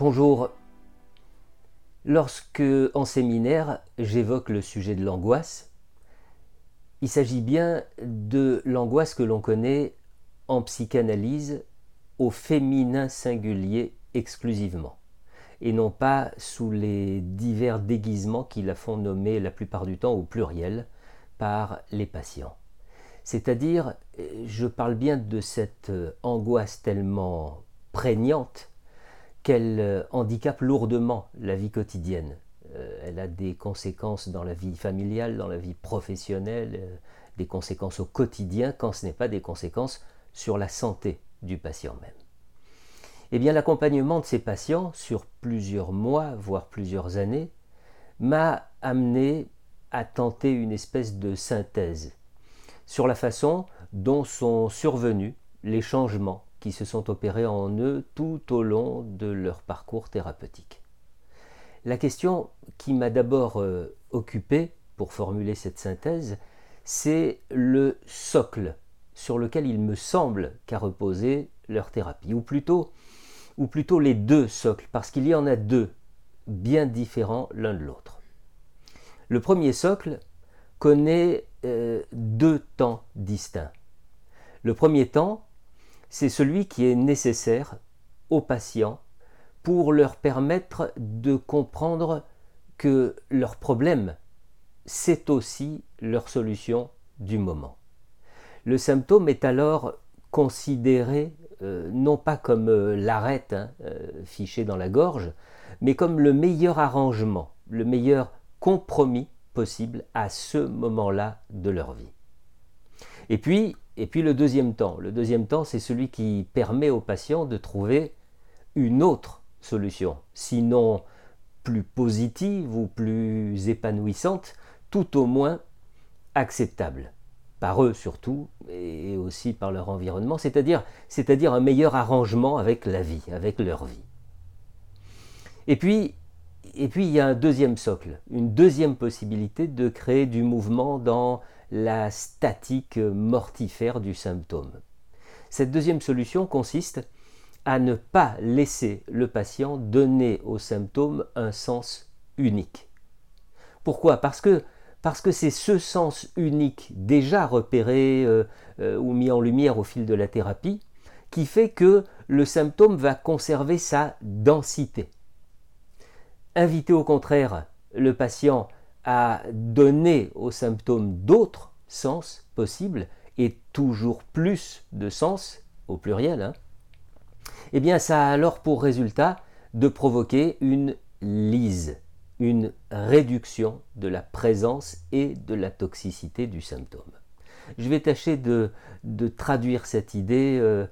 Bonjour. Lorsque, en séminaire, j'évoque le sujet de l'angoisse, il s'agit bien de l'angoisse que l'on connaît en psychanalyse au féminin singulier exclusivement, et non pas sous les divers déguisements qui la font nommer la plupart du temps au pluriel par les patients. C'est-à-dire, je parle bien de cette angoisse tellement prégnante qu'elle euh, handicape lourdement la vie quotidienne. Euh, elle a des conséquences dans la vie familiale, dans la vie professionnelle, euh, des conséquences au quotidien quand ce n'est pas des conséquences sur la santé du patient même. Eh bien, l'accompagnement de ces patients sur plusieurs mois, voire plusieurs années, m'a amené à tenter une espèce de synthèse sur la façon dont sont survenus les changements qui se sont opérés en eux tout au long de leur parcours thérapeutique. La question qui m'a d'abord euh, occupé pour formuler cette synthèse, c'est le socle sur lequel il me semble qu'a reposé leur thérapie, ou plutôt, les deux socles, parce qu'il y en a deux bien différents l'un de l'autre. Le premier socle connaît euh, deux temps distincts. Le premier temps, c'est celui qui est nécessaire aux patients pour leur permettre de comprendre que leur problème, c'est aussi leur solution du moment. Le symptôme est alors considéré euh, non pas comme euh, l'arête hein, euh, fichée dans la gorge, mais comme le meilleur arrangement, le meilleur compromis possible à ce moment-là de leur vie. Et puis, et puis le deuxième temps. Le deuxième temps, c'est celui qui permet aux patients de trouver une autre solution, sinon plus positive ou plus épanouissante, tout au moins acceptable par eux surtout, et aussi par leur environnement, c'est-à-dire, c'est-à-dire un meilleur arrangement avec la vie, avec leur vie. Et puis, et puis il y a un deuxième socle, une deuxième possibilité de créer du mouvement dans la statique mortifère du symptôme. Cette deuxième solution consiste à ne pas laisser le patient donner au symptôme un sens unique. Pourquoi? Parce que c'est ce sens unique déjà repéré euh, euh, ou mis en lumière au fil de la thérapie qui fait que le symptôme va conserver sa densité. Inviter au contraire le patient à donner aux symptômes d'autres sens possibles et toujours plus de sens au pluriel, hein, eh bien ça a alors pour résultat de provoquer une lise, une réduction de la présence et de la toxicité du symptôme. Je vais tâcher de, traduire cette idée euh,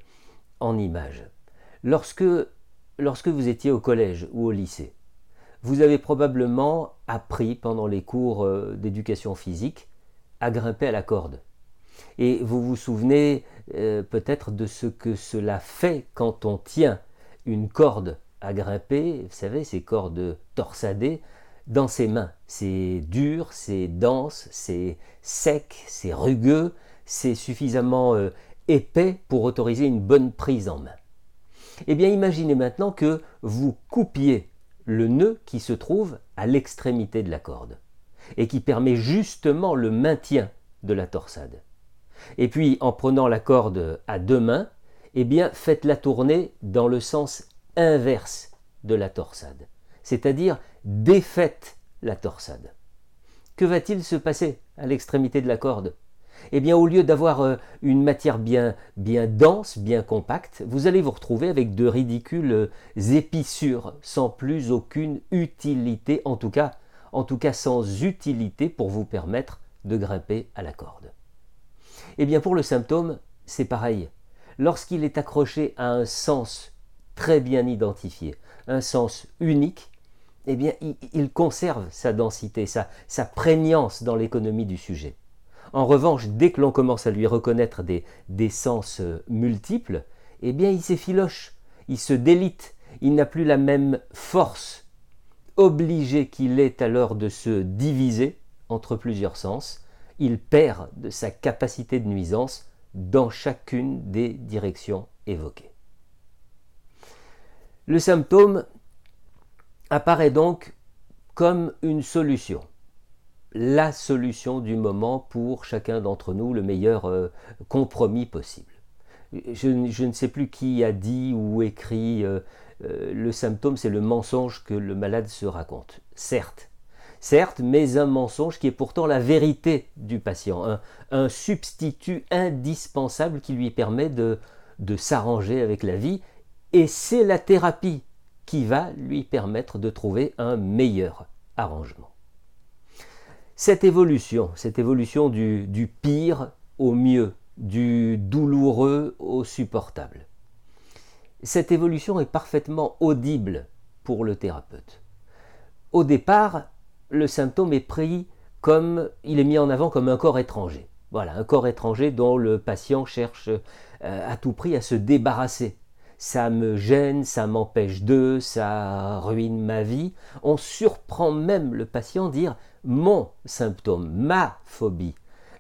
en images. Lorsque, lorsque vous étiez au collège ou au lycée, vous avez probablement appris pendant les cours euh, d'éducation physique à grimper à la corde. Et vous vous souvenez euh, peut-être de ce que cela fait quand on tient une corde à grimper, vous savez, ces cordes torsadées, dans ses mains. C'est dur, c'est dense, c'est sec, c'est rugueux, c'est suffisamment euh, épais pour autoriser une bonne prise en main. Eh bien, imaginez maintenant que vous coupiez le nœud qui se trouve à l'extrémité de la corde et qui permet justement le maintien de la torsade. Et puis en prenant la corde à deux mains, eh bien faites-la tourner dans le sens inverse de la torsade, c'est-à-dire défaites la torsade. Que va-t-il se passer à l'extrémité de la corde? Eh bien, au lieu d'avoir euh, une matière bien, bien dense, bien compacte, vous allez vous retrouver avec de ridicules euh, épissures sans plus aucune utilité, en tout cas, sans utilité pour vous permettre de grimper à la corde. Eh bien, pour le symptôme, c'est pareil. Lorsqu'il est accroché à un sens très bien identifié, un sens unique, eh bien, il, conserve sa densité, sa prégnance dans l'économie du sujet. En revanche, dès que l'on commence à lui reconnaître des, sens euh, multiples, eh bien il s'effiloche, il se délite, il n'a plus la même force. Obligé qu'il est alors de se diviser entre plusieurs sens, il perd de sa capacité de nuisance dans chacune des directions évoquées. Le symptôme, apparaît donc comme une solution, la solution du moment pour chacun d'entre nous, le meilleur euh, compromis possible. Je, ne sais plus qui a dit ou écrit euh, euh, le symptôme, c'est le mensonge que le malade se raconte. Certes, certes, mais un mensonge qui est pourtant la vérité du patient, un, substitut indispensable qui lui permet de, de s'arranger avec la vie, et c'est la thérapie qui va lui permettre de trouver un meilleur arrangement. Cette évolution, cette évolution du, pire au mieux, du douloureux au supportable, cette évolution est parfaitement audible pour le thérapeute. Au départ, le symptôme est pris comme il est mis en avant comme un corps étranger. Voilà, un corps étranger dont le patient cherche euh, à tout prix à se débarrasser. Ça me gêne, ça m'empêche de, ça ruine ma vie. On surprend même le patient dire mon symptôme, ma phobie.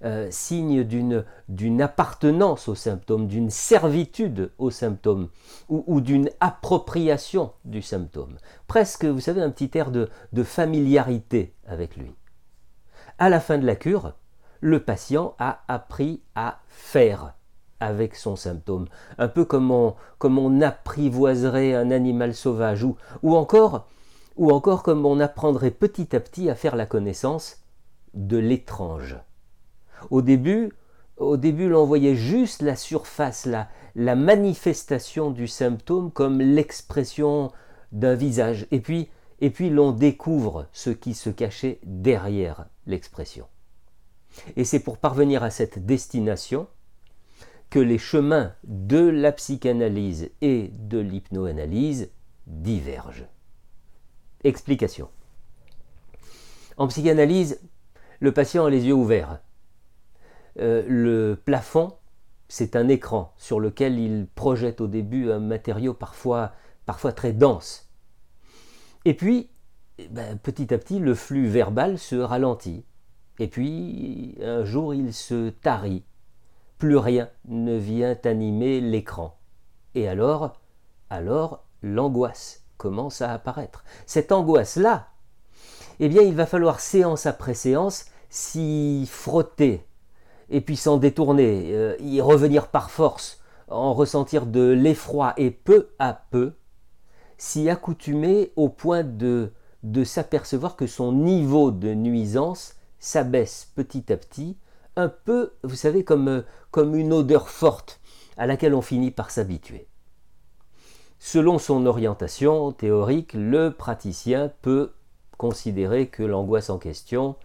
Euh, signe d'une appartenance au symptôme, d'une servitude au symptôme, ou, d'une appropriation du symptôme. Presque, vous savez, un petit air de, familiarité avec lui. À la fin de la cure, le patient a appris à faire avec son symptôme, un peu comme on, comme on apprivoiserait un animal sauvage, ou, ou, encore, ou encore comme on apprendrait petit à petit à faire la connaissance de l'étrange. Au début, l'on voyait juste la surface, la, la manifestation du symptôme comme l'expression d'un visage. Et puis, et puis l'on découvre ce qui se cachait derrière l'expression. Et c'est pour parvenir à cette destination que les chemins de la psychanalyse et de l'hypnoanalyse divergent. Explication. En psychanalyse, le patient a les yeux ouverts. Euh, le plafond, c'est un écran sur lequel il projette au début un matériau parfois, parfois très dense. Et puis, ben, petit à petit, le flux verbal se ralentit. Et puis, un jour, il se tarit. Plus rien ne vient animer l'écran. Et alors, alors, l'angoisse commence à apparaître. Cette angoisse-là, eh bien, il va falloir séance après séance s'y frotter, et puis s'en détourner, euh, y revenir par force, en ressentir de l'effroi et peu à peu s'y accoutumer au point de, de s'apercevoir que son niveau de nuisance s'abaisse petit à petit, un peu, vous savez, comme, comme une odeur forte à laquelle on finit par s'habituer. Selon son orientation théorique, le praticien peut considérer que l'angoisse en question,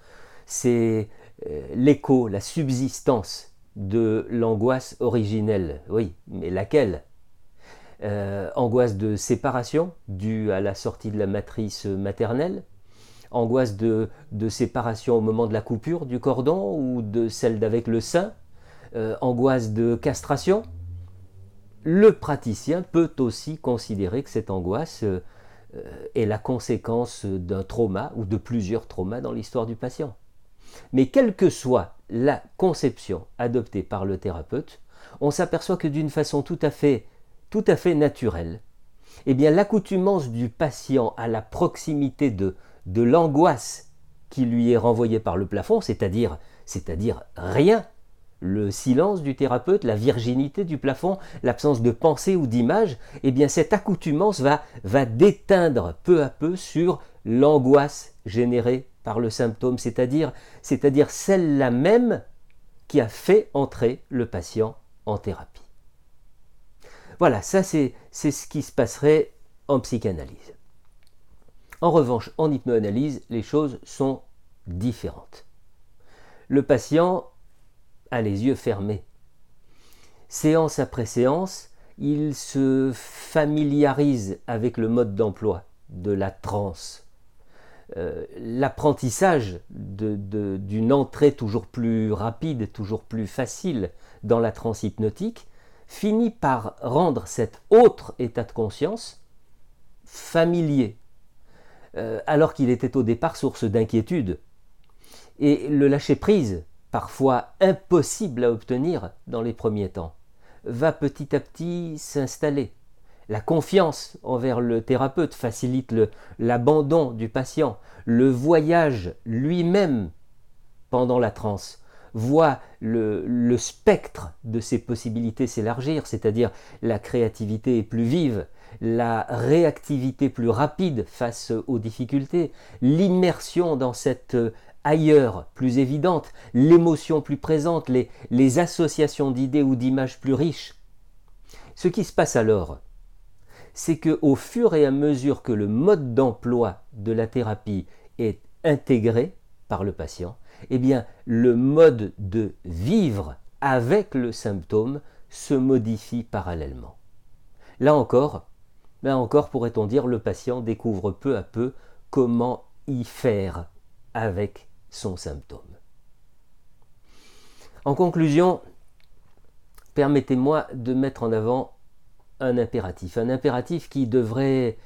c'est euh, l'écho, la subsistance de l'angoisse originelle. Oui, mais laquelle? Euh, Angoisse de séparation due à la sortie de la matrice maternelle? Angoisse de, séparation au moment de la coupure du cordon ou de celle d'avec le sein? Euh, Angoisse de castration? Le praticien peut aussi considérer que cette angoisse est la conséquence d'un trauma ou de plusieurs traumas dans l'histoire du patient. Mais quelle que soit la conception adoptée par le thérapeute, on s'aperçoit que d'une façon tout à fait, tout à fait naturelle, eh bien l'accoutumance du patient à la proximité de, de l'angoisse qui lui est renvoyée par le plafond, c'est-à-dire, c'est-à-dire rien, le silence du thérapeute, la virginité du plafond, l'absence de pensée ou d'image, eh bien cette accoutumance va, déteindre peu à peu sur l'angoisse générée par le symptôme, c'est-à-dire, c'est-à-dire celle-là même qui a fait entrer le patient en thérapie. Voilà, ça c'est, c'est ce qui se passerait en psychanalyse. En revanche, en hypnoanalyse, les choses sont différentes. Le patient les yeux fermés. Séance après séance, il se familiarise avec le mode d'emploi de la transe, euh, l'apprentissage d'une entrée toujours plus rapide, toujours plus facile dans la transe hypnotique, finit par rendre cet autre état de conscience familier, euh, alors qu'il était au départ source d'inquiétude. Et le lâcher-prise, parfois impossible à obtenir dans les premiers temps, va petit à petit s'installer. la confiance envers le thérapeute facilite l'abandon du patient. Le voyage lui-même pendant la transe voit le, spectre de ses possibilités s'élargir, c'est-à-dire la créativité est plus vive, la réactivité plus rapide face aux difficultés, l'immersion dans cette ailleurs plus évidente, l'émotion plus présente, les, les associations d'idées ou d'images plus riches. Ce qui se passe alors, c'est que au fur et à mesure que le mode d'emploi de la thérapie est intégré par le patient, eh bien le mode de vivre avec le symptôme se modifie parallèlement. Là encore, là encore pourrait-on dire le patient découvre peu à peu comment y faire avec son symptôme. En conclusion, permettez-moi de mettre en avant un impératif, un impératif qui devrait,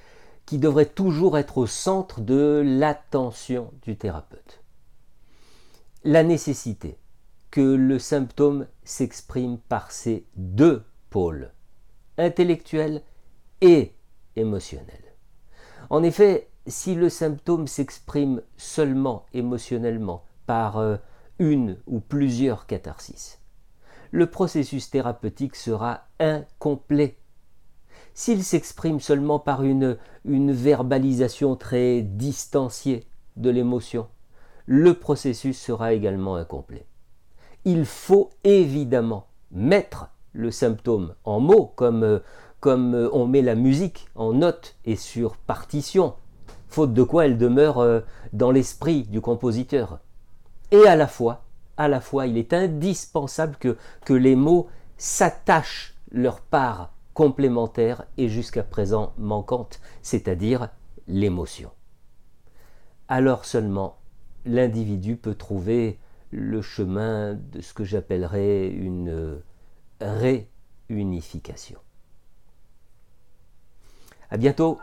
toujours être au centre de l'attention du thérapeute. La nécessité que le symptôme s'exprime par ces deux pôles, intellectuel et émotionnel. En effet, si le symptôme s'exprime seulement émotionnellement par euh, une ou plusieurs catharsis, le processus thérapeutique sera incomplet. S'il s'exprime seulement par une, verbalisation très distanciée de l'émotion, le processus sera également incomplet. Il faut évidemment mettre le symptôme en mots, comme, euh, euh, on met la musique en notes et sur partition, faute de quoi elle demeure euh, dans l'esprit du compositeur. Et à la fois, à la fois, il est indispensable que, les mots s'attachent leur part complémentaire et jusqu'à présent manquante, c'est-à-dire l'émotion. Alors seulement l'individu peut trouver le chemin de ce que j'appellerais une réunification. À bientôt